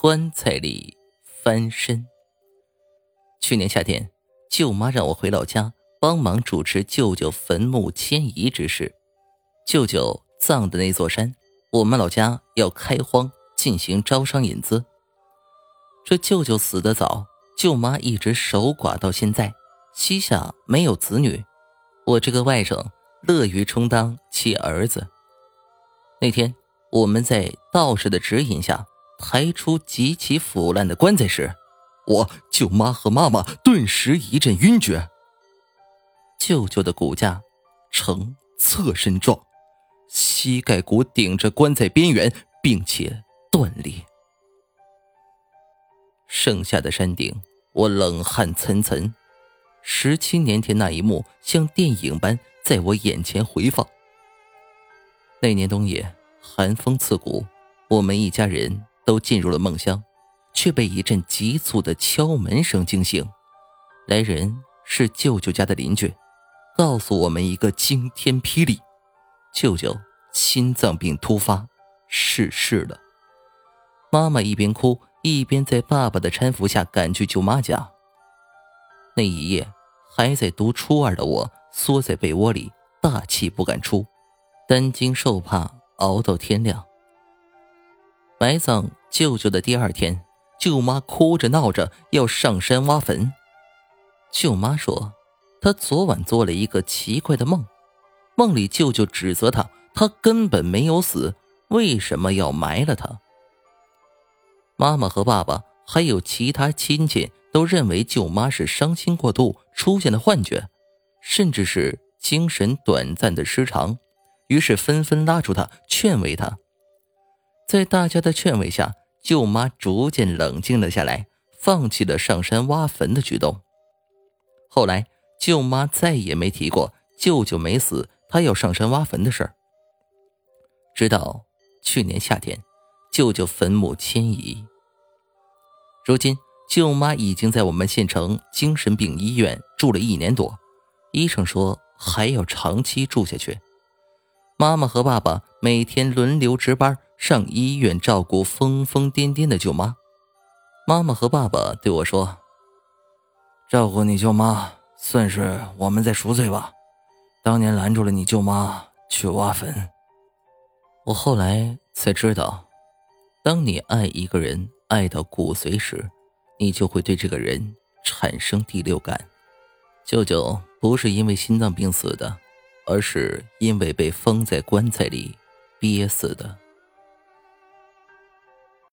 棺材里翻身。去年夏天，舅妈让我回老家帮忙主持舅舅坟墓迁移之事。舅舅葬的那座山，我们老家要开荒进行招商引资。这舅舅死得早，舅妈一直守寡到现在，膝下没有子女。我这个外甥乐于充当其儿子。那天我们在道士的指引下。抬出极其腐烂的棺材时，我舅妈和妈妈顿时一阵晕厥。舅舅的骨架呈侧身状，膝盖骨顶着棺材边缘，并且断裂。剩下的山顶，我冷汗涔涔。十七年前那一幕像电影般在我眼前回放。那年冬夜，寒风刺骨，我们一家人。都进入了梦乡，却被一阵急促的敲门声惊醒。来人是舅舅家的邻居，告诉我们一个惊天霹雳：舅舅心脏病突发逝世了。妈妈一边哭一边在爸爸的搀扶下赶去舅妈家。那一夜，还在读初二的我缩在被窝里，大气不敢出，担惊受怕，熬到天亮。埋葬舅舅的第二天，舅妈哭着闹着要上山挖坟。舅妈说，她昨晚做了一个奇怪的梦，梦里舅舅指责她，她根本没有死，为什么要埋了他？妈妈和爸爸还有其他亲戚都认为舅妈是伤心过度出现的幻觉，甚至是精神短暂的失常，于是纷纷拉住她，劝慰她。在大家的劝慰下，舅妈逐渐冷静了下来，放弃了上山挖坟的举动。后来，舅妈再也没提过舅舅没死，她要上山挖坟的事儿。直到去年夏天，舅舅坟墓迁移。如今，舅妈已经在我们县城精神病医院住了一年多，医生说还要长期住下去。妈妈和爸爸每天轮流值班。上医院照顾疯疯癫癫的舅妈，妈妈和爸爸对我说：“照顾你舅妈，算是我们在赎罪吧。当年拦住了你舅妈去挖坟。”我后来才知道，当你爱一个人爱到骨髓时，你就会对这个人产生第六感。舅舅不是因为心脏病死的，而是因为被封在棺材里憋死的。